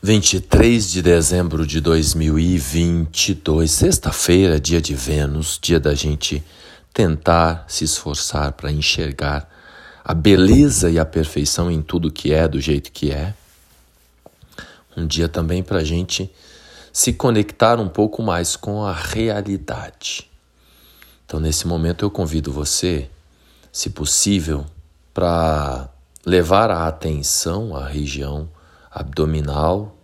23 de dezembro de 2022, sexta-feira, dia de Vênus, dia da gente tentar se esforçar para enxergar a beleza e a perfeição em tudo que é, do jeito que é. Um dia também para a gente se conectar um pouco mais com a realidade. Então, nesse momento, eu convido você, se possível, para levar a atenção à região abdominal,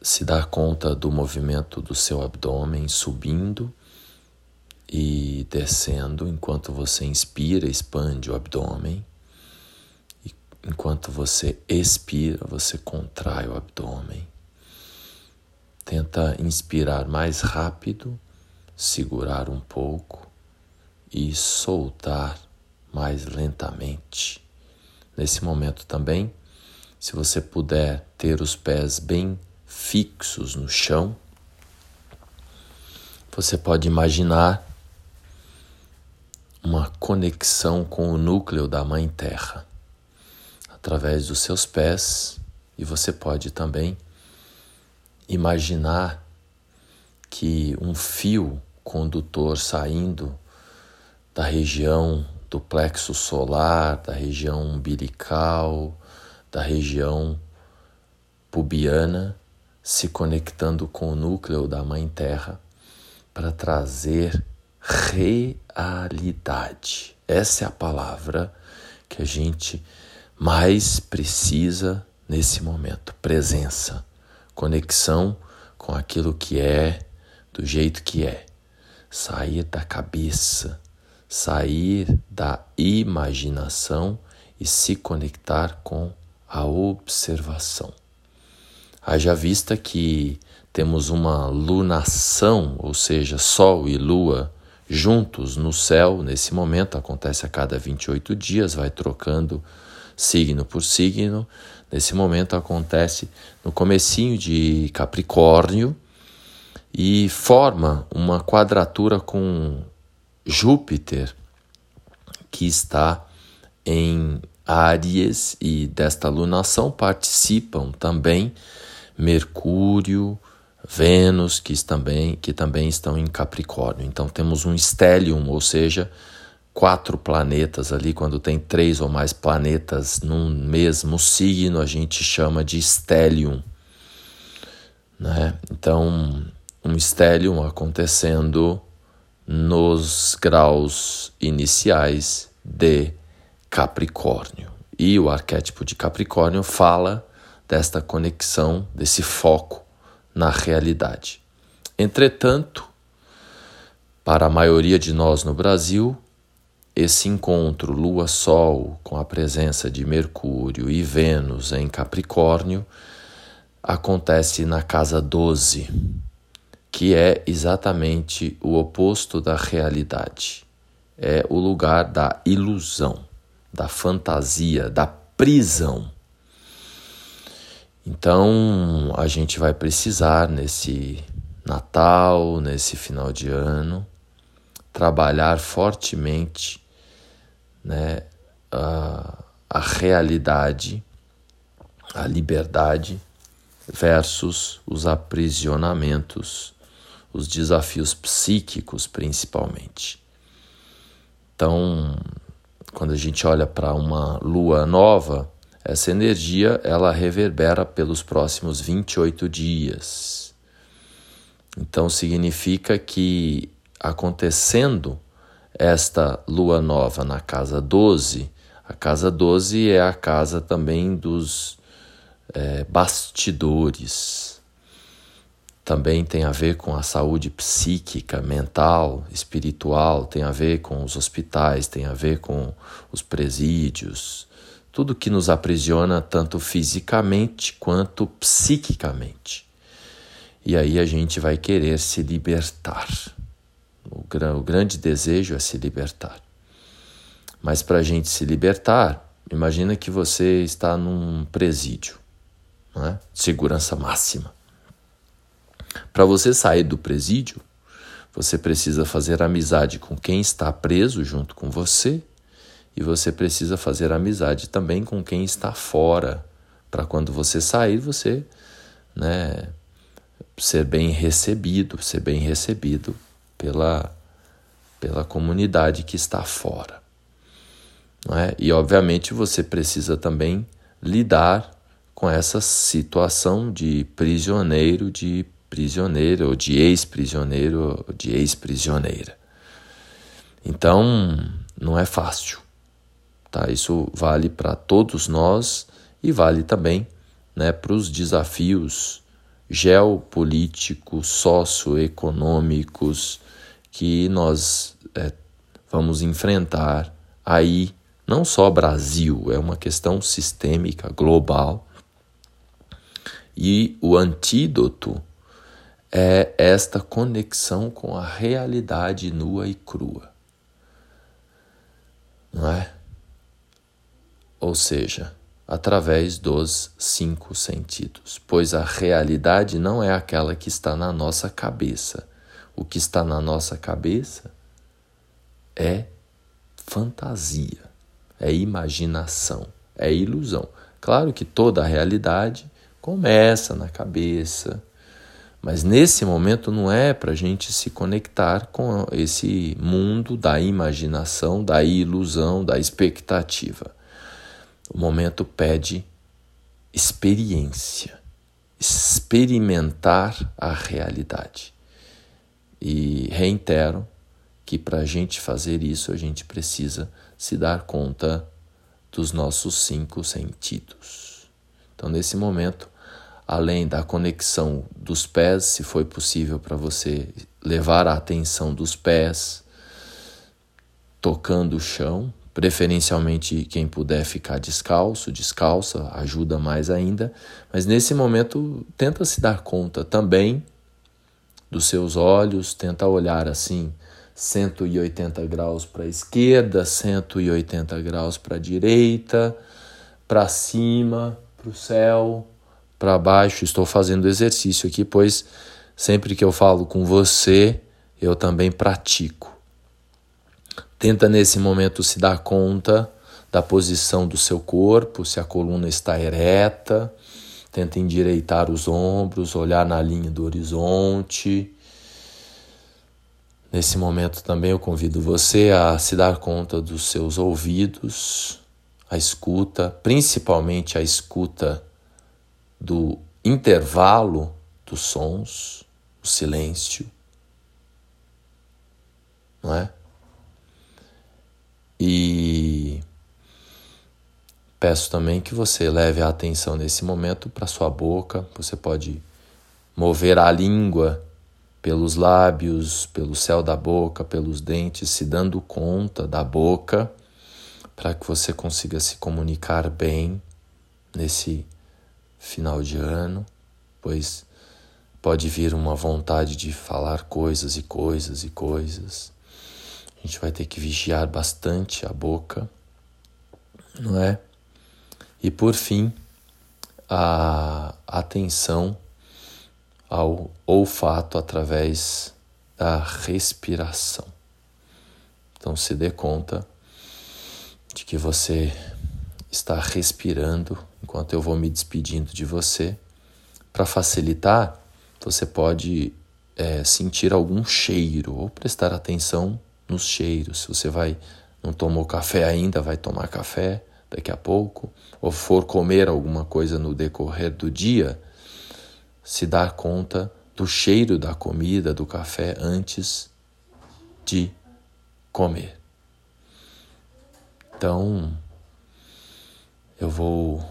se dar conta do movimento do seu abdômen subindo e descendo enquanto você inspira, expande o abdômen. E enquanto você expira, você contrai o abdômen. Tenta inspirar mais rápido, segurar um pouco e soltar mais lentamente. Nesse momento também, se você puder ter os pés bem fixos no chão, você pode imaginar uma conexão com o núcleo da Mãe Terra. Através dos seus pés e você pode também imaginar que um fio condutor saindo da região do plexo solar, da região umbilical, da região pubiana, se conectando com o núcleo da Mãe Terra para trazer realidade. Essa é a palavra que a gente mais precisa nesse momento: presença, conexão com aquilo que é, do jeito que é. Sair da cabeça, sair da imaginação e se conectar com a observação. Haja vista que temos uma lunação, ou seja, Sol e Lua juntos no céu nesse momento, acontece a cada 28 dias, vai trocando signo por signo. Nesse momento acontece no comecinho de Capricórnio e forma uma quadratura com Júpiter, que está em Áries e desta lunação participam também Mercúrio, Vênus, que também, que também estão em Capricórnio. Então temos um stellium, ou seja, quatro planetas ali. Quando tem três ou mais planetas num mesmo signo, a gente chama de stellium. Né? Então, um stellium acontecendo nos graus iniciais de Capricórnio. E o arquétipo de Capricórnio fala desta conexão, desse foco na realidade. Entretanto, para a maioria de nós no Brasil, esse encontro Lua-Sol com a presença de Mercúrio e Vênus em Capricórnio acontece na casa 12, que é exatamente o oposto da realidade. É o lugar da ilusão, da fantasia, da prisão. Então, a gente vai precisar nesse Natal, nesse final de ano, trabalhar fortemente né, a, a realidade, a liberdade versus os aprisionamentos, os desafios psíquicos principalmente. Então, quando a gente olha para uma lua nova, essa energia ela reverbera pelos próximos 28 dias. Então significa que acontecendo esta lua nova na casa 12, a casa 12 é a casa também dos é, bastidores. Também tem a ver com a saúde psíquica, mental, espiritual, tem a ver com os hospitais, tem a ver com os presídios, tudo que nos aprisiona tanto fisicamente quanto psiquicamente. E aí a gente vai querer se libertar. O, o grande desejo é se libertar. Mas para a gente se libertar, imagina que você está num presídio, não é? segurança máxima. Para você sair do presídio, você precisa fazer amizade com quem está preso junto com você e você precisa fazer amizade também com quem está fora, para quando você sair, você né, ser bem recebido, ser bem recebido pela, pela comunidade que está fora. É? E, obviamente, você precisa também lidar com essa situação de prisioneiro, de prisioneiro, ou de ex-prisioneiro, ou de ex-prisioneira. Então, não é fácil. Tá? Isso vale para todos nós e vale também né, para os desafios geopolíticos, socioeconômicos que nós é, vamos enfrentar aí, não só Brasil, é uma questão sistêmica, global. E o antídoto é esta conexão com a realidade nua e crua. Não é? Ou seja, através dos cinco sentidos, pois a realidade não é aquela que está na nossa cabeça. O que está na nossa cabeça é fantasia, é imaginação, é ilusão. Claro que toda a realidade começa na cabeça, mas nesse momento não é para a gente se conectar com esse mundo da imaginação, da ilusão, da expectativa. O momento pede experiência, experimentar a realidade. E reitero que para a gente fazer isso, a gente precisa se dar conta dos nossos cinco sentidos. Então, nesse momento, além da conexão dos pés, se foi possível para você levar a atenção dos pés, tocando o chão, Preferencialmente, quem puder ficar descalço, descalça, ajuda mais ainda. Mas nesse momento, tenta se dar conta também dos seus olhos, tenta olhar assim 180 graus para a esquerda, 180 graus para a direita, para cima, para o céu, para baixo. Estou fazendo exercício aqui, pois sempre que eu falo com você, eu também pratico. Tenta nesse momento se dar conta da posição do seu corpo, se a coluna está ereta. Tenta endireitar os ombros, olhar na linha do horizonte. Nesse momento também eu convido você a se dar conta dos seus ouvidos, a escuta, principalmente a escuta do intervalo dos sons, o silêncio, não é? E peço também que você leve a atenção nesse momento para sua boca. Você pode mover a língua pelos lábios, pelo céu da boca, pelos dentes, se dando conta da boca, para que você consiga se comunicar bem nesse final de ano, pois pode vir uma vontade de falar coisas e coisas e coisas. A gente vai ter que vigiar bastante a boca, não é? E por fim, a atenção ao olfato através da respiração. Então se dê conta de que você está respirando enquanto eu vou me despedindo de você. Para facilitar, você pode é, sentir algum cheiro ou prestar atenção nos cheiros. Se você vai não tomou café ainda, vai tomar café daqui a pouco, ou for comer alguma coisa no decorrer do dia, se dar conta do cheiro da comida, do café antes de comer. Então, eu vou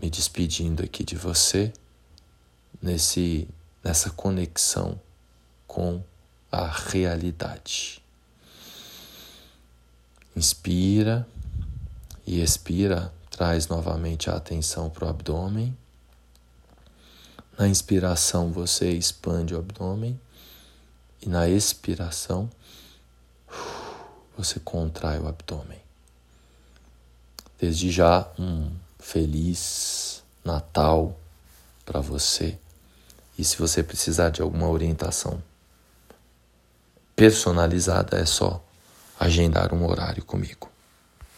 me despedindo aqui de você nesse nessa conexão com a realidade. Inspira e expira, traz novamente a atenção para o abdômen. Na inspiração, você expande o abdômen, e na expiração, você contrai o abdômen. Desde já, um feliz Natal para você. E se você precisar de alguma orientação personalizada é só agendar um horário comigo.